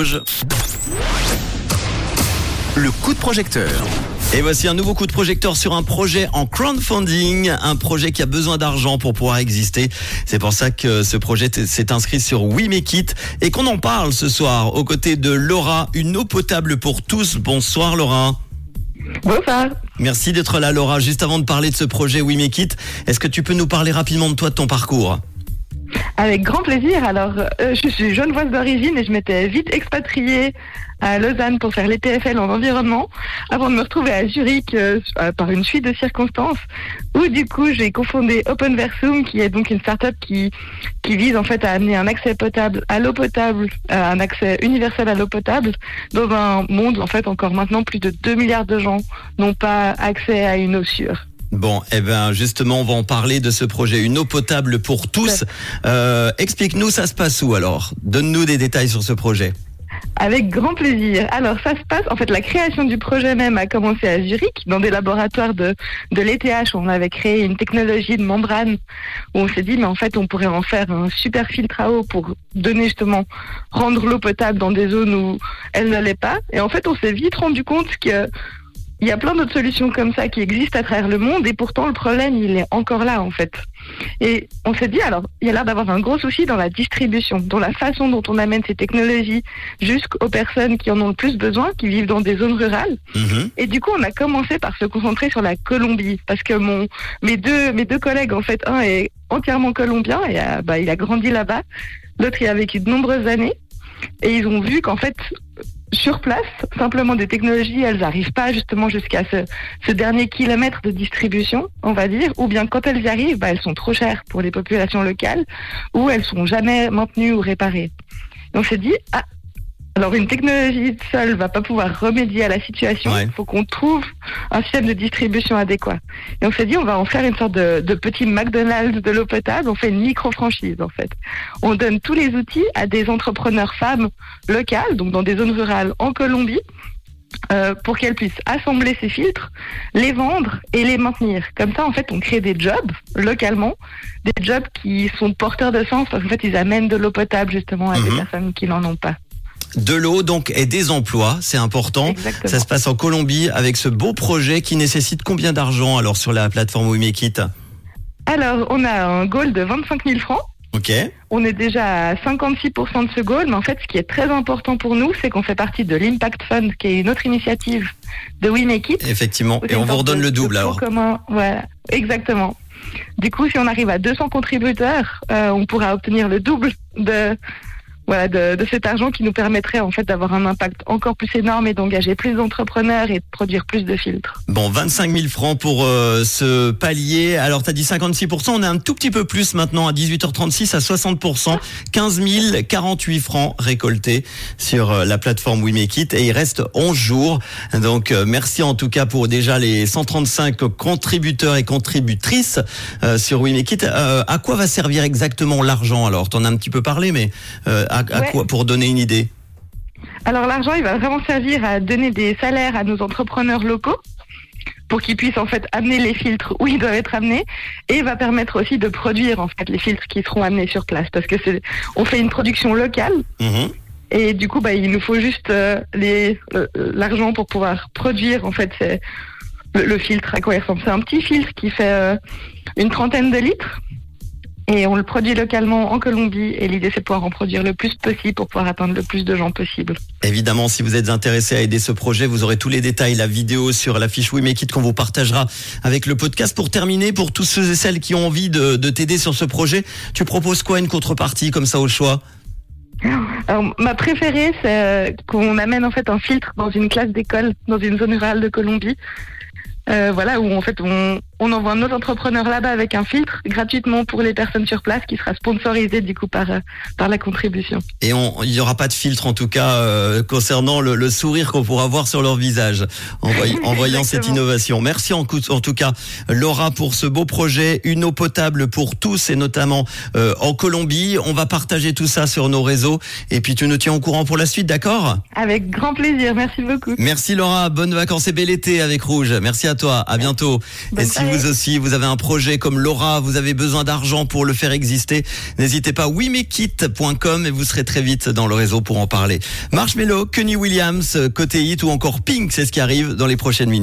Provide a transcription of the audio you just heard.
Rouge. Le coup de projecteur. Et voici un nouveau coup de projecteur sur un projet en crowdfunding, un projet qui a besoin d'argent pour pouvoir exister. C'est pour ça que ce projet s'est inscrit sur We Make It et qu'on en parle ce soir aux côtés de Laura, une eau potable pour tous. Bonsoir Laura. Bonsoir. Merci d'être là Laura. Juste avant de parler de ce projet We Make It, est-ce que tu peux nous parler rapidement de toi, de ton parcours? Avec grand plaisir. Alors, euh, je suis genevoise d'origine et je m'étais vite expatriée à Lausanne pour faire les TFL en environnement avant de me retrouver à Zurich euh, euh, par une suite de circonstances où du coup j'ai confondé Openversum qui est donc une start-up qui, qui vise en fait à amener un accès potable à l'eau potable, un accès universel à l'eau potable dans un monde en fait encore maintenant plus de 2 milliards de gens n'ont pas accès à une eau sûre. Bon, eh ben justement, on va en parler de ce projet Une eau potable pour tous. Euh, Explique-nous, ça se passe où alors? Donne-nous des détails sur ce projet. Avec grand plaisir. Alors ça se passe, en fait la création du projet même a commencé à Zurich, dans des laboratoires de, de l'ETH, où on avait créé une technologie de membrane, où on s'est dit mais en fait on pourrait en faire un super filtre à eau pour donner justement, rendre l'eau potable dans des zones où elle n'allait pas. Et en fait on s'est vite rendu compte que il y a plein d'autres solutions comme ça qui existent à travers le monde et pourtant le problème il est encore là en fait. Et on s'est dit alors il y a l'air d'avoir un gros souci dans la distribution, dans la façon dont on amène ces technologies jusqu'aux personnes qui en ont le plus besoin, qui vivent dans des zones rurales. Mhm. Et du coup on a commencé par se concentrer sur la Colombie parce que mon mes deux mes deux collègues en fait un est entièrement colombien et euh, bah, il a grandi là-bas, l'autre il a vécu de nombreuses années et ils ont vu qu'en fait sur place, simplement des technologies, elles n'arrivent pas justement jusqu'à ce, dernier kilomètre de distribution, on va dire, ou bien quand elles y arrivent, bah, elles sont trop chères pour les populations locales, ou elles sont jamais maintenues ou réparées. Donc c'est dit, ah, alors une technologie seule va pas pouvoir remédier à la situation. Il faut qu'on trouve un système de distribution adéquat. Et on s'est dit on va en faire une sorte de, de petit McDonald's de l'eau potable. On fait une micro-franchise en fait. On donne tous les outils à des entrepreneurs femmes locales, donc dans des zones rurales en Colombie, euh, pour qu'elles puissent assembler ces filtres, les vendre et les maintenir. Comme ça, en fait, on crée des jobs localement, des jobs qui sont porteurs de sens parce qu'en fait, ils amènent de l'eau potable justement à des mhm. personnes qui n'en ont pas de l'eau donc et des emplois, c'est important. Ça se passe en Colombie avec ce beau projet qui nécessite combien d'argent alors sur la plateforme We Alors on a un goal de 25 000 francs. Ok. On est déjà à 56% de ce goal, mais en fait, ce qui est très important pour nous, c'est qu'on fait partie de l'Impact Fund, qui est une autre initiative de We Effectivement, et on vous redonne le double alors. Voilà, exactement. Du coup, si on arrive à 200 contributeurs, euh, on pourra obtenir le double de voilà, de, cet argent qui nous permettrait en fait d'avoir un impact encore plus énorme et d'engager plus d'entrepreneurs et de produire plus de filtres. Bon, 25 000 francs pour euh, ce palier. Alors, tu as dit 56%, on est un tout petit peu plus maintenant à 18h36 à 60%, 15 048 francs récoltés sur euh, la plateforme We Make It et il reste 11 jours. Donc, euh, merci en tout cas pour déjà les 135 contributeurs et contributrices sur We Make It. à quoi va servir exactement l'argent? Alors T'en as un petit peu parlé, mais à quoi, pour donner une idée Alors l'argent, il va vraiment servir à donner des salaires à nos entrepreneurs locaux pour qu'ils puissent en fait amener les filtres où ils doivent être amenés et va permettre aussi de produire en fait les filtres qui seront amenés sur place parce que c'est on fait une production locale mhm. et du coup bah il nous faut juste euh, les l'argent pour pouvoir produire en fait le, filtre à quoi il ressemble c'est un petit filtre qui fait euh, une trentaine de litres et on le produit localement en Colombie et l'idée c'est de pouvoir en produire le plus possible pour pouvoir atteindre le plus de gens possible. Évidemment, si vous êtes intéressé à aider ce projet, vous aurez tous les détails, la vidéo sur la fiche We Make It qu'on vous partagera avec le podcast. Pour terminer, pour tous ceux et celles qui ont envie de, t'aider sur ce projet, tu proposes quoi une contrepartie comme ça au choix? Ma préférée, c'est qu'on amène en fait un filtre dans une classe d'école dans une zone rurale de Colombie. Euh, voilà, où en fait on, on envoie un autre entrepreneur là-bas avec un filtre gratuitement pour les personnes sur place qui sera sponsorisé du coup par, euh, par la contribution. Et il n'y aura pas de filtre en tout cas euh, concernant le, le sourire qu'on pourra voir sur leur visage en, en voyant cette innovation. Merci en, en, tout cas Laura pour ce beau projet, une eau potable pour tous et notamment euh, en Colombie. On va partager tout ça sur nos réseaux et puis tu nous tiens au courant pour la suite, d'accord? Avec grand plaisir, merci beaucoup. Merci Laura, bonnes vacances et bel été avec Rouge. Merci à toi, à bientôt. et si vous aussi, vous avez un projet comme Laura, vous avez besoin d'argent pour le faire exister, n'hésitez pas, wimekit.com et vous serez très vite dans le réseau pour en parler. Marshmello, Kenny Williams, côté hit ou encore Pink, c'est ce qui arrive dans les prochaines minutes.